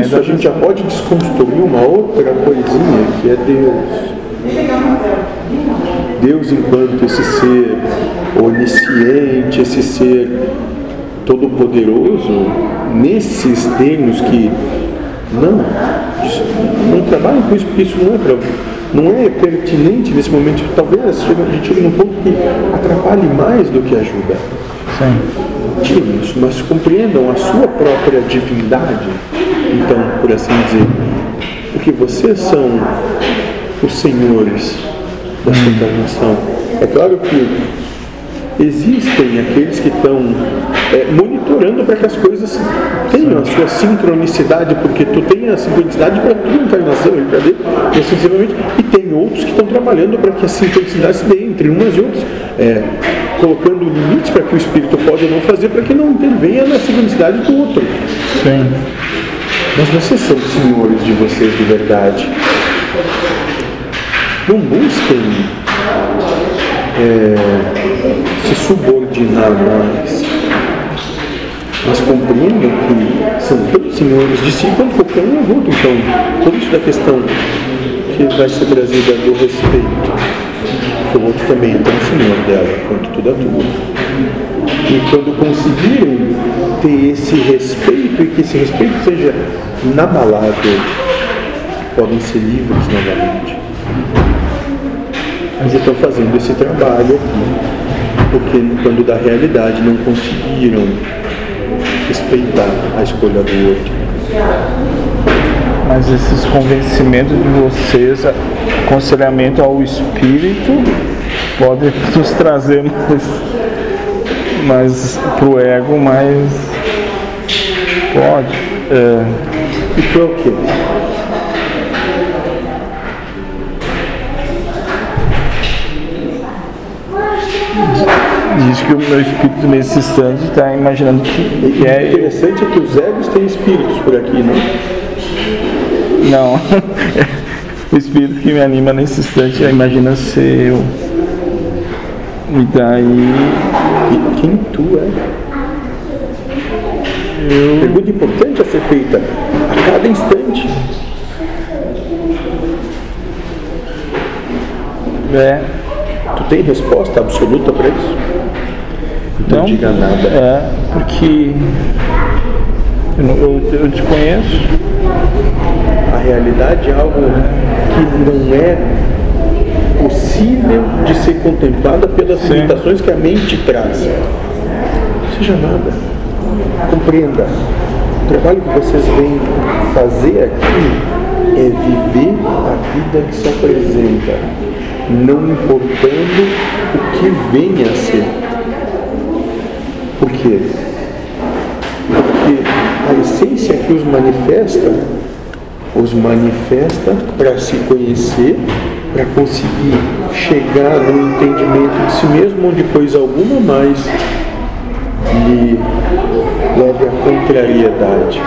Isso a gente já pode desconstruir uma outra coisinha que é Deus. Deus enquanto esse ser onisciente, esse ser todo-poderoso, nesses termos que não, não trabalhem com isso, porque isso não é para não é pertinente nesse momento. Talvez a gente chegue num ponto que atrapalhe mais do que ajuda. Sim. Tirem isso, mas compreendam a sua própria divindade. Então, por assim dizer, porque vocês são os senhores da encarnação. É claro que existem aqueles que estão é, monitorando para que as coisas tenham a sua sincronicidade, porque tu tem a sincronicidade para tua encarnação e e tem outros que estão trabalhando para que a sincronicidade se dê entre umas e outras, é, colocando limites para que o espírito pode ou não fazer, para que não intervenha na sincronicidade do outro. Sim. Mas vocês são senhores de vocês de verdade. Não busquem é, se subordinar mais. Mas compreendam que são tanto senhores de si quanto qualquer um adulto. Então, por isso da questão que vai ser trazida do respeito, o outro também é tão senhor dela quanto tudo adulto. E quando conseguirem ter esse respeito e que esse respeito seja inabalável, podem ser livres novamente. Mas estão fazendo esse trabalho aqui, porque quando da realidade não conseguiram respeitar a escolha do outro. Mas esses convencimentos de vocês, aconselhamento ao espírito, pode nos trazer mais, mais pro ego, mas pode. É, E para o quê? diz que o meu espírito nesse instante está imaginando que, que O é eu. interessante é que os egos têm espíritos por aqui, não? Não. o espírito que me anima nesse instante imagina ser eu. E daí E quem tu é? eu. Pergunta importante a ser feita a cada instante. É, Tu tem resposta absoluta para isso? Não, Não. diga nada. é, porque eu, não- eu, eu desconheço. A realidade é algo que não é possível de ser contemplada pelas Sim. limitações que a mente traz. Seja nada. Compreenda. O trabalho que vocês vêm fazer aqui é viver a vida que se apresenta, não importando o que venha a ser. Por quê? Porque a essência que os manifesta, os manifesta para se conhecer, para conseguir chegar no entendimento de si mesmo, onde coisa alguma mais lhe leve à contrariedade.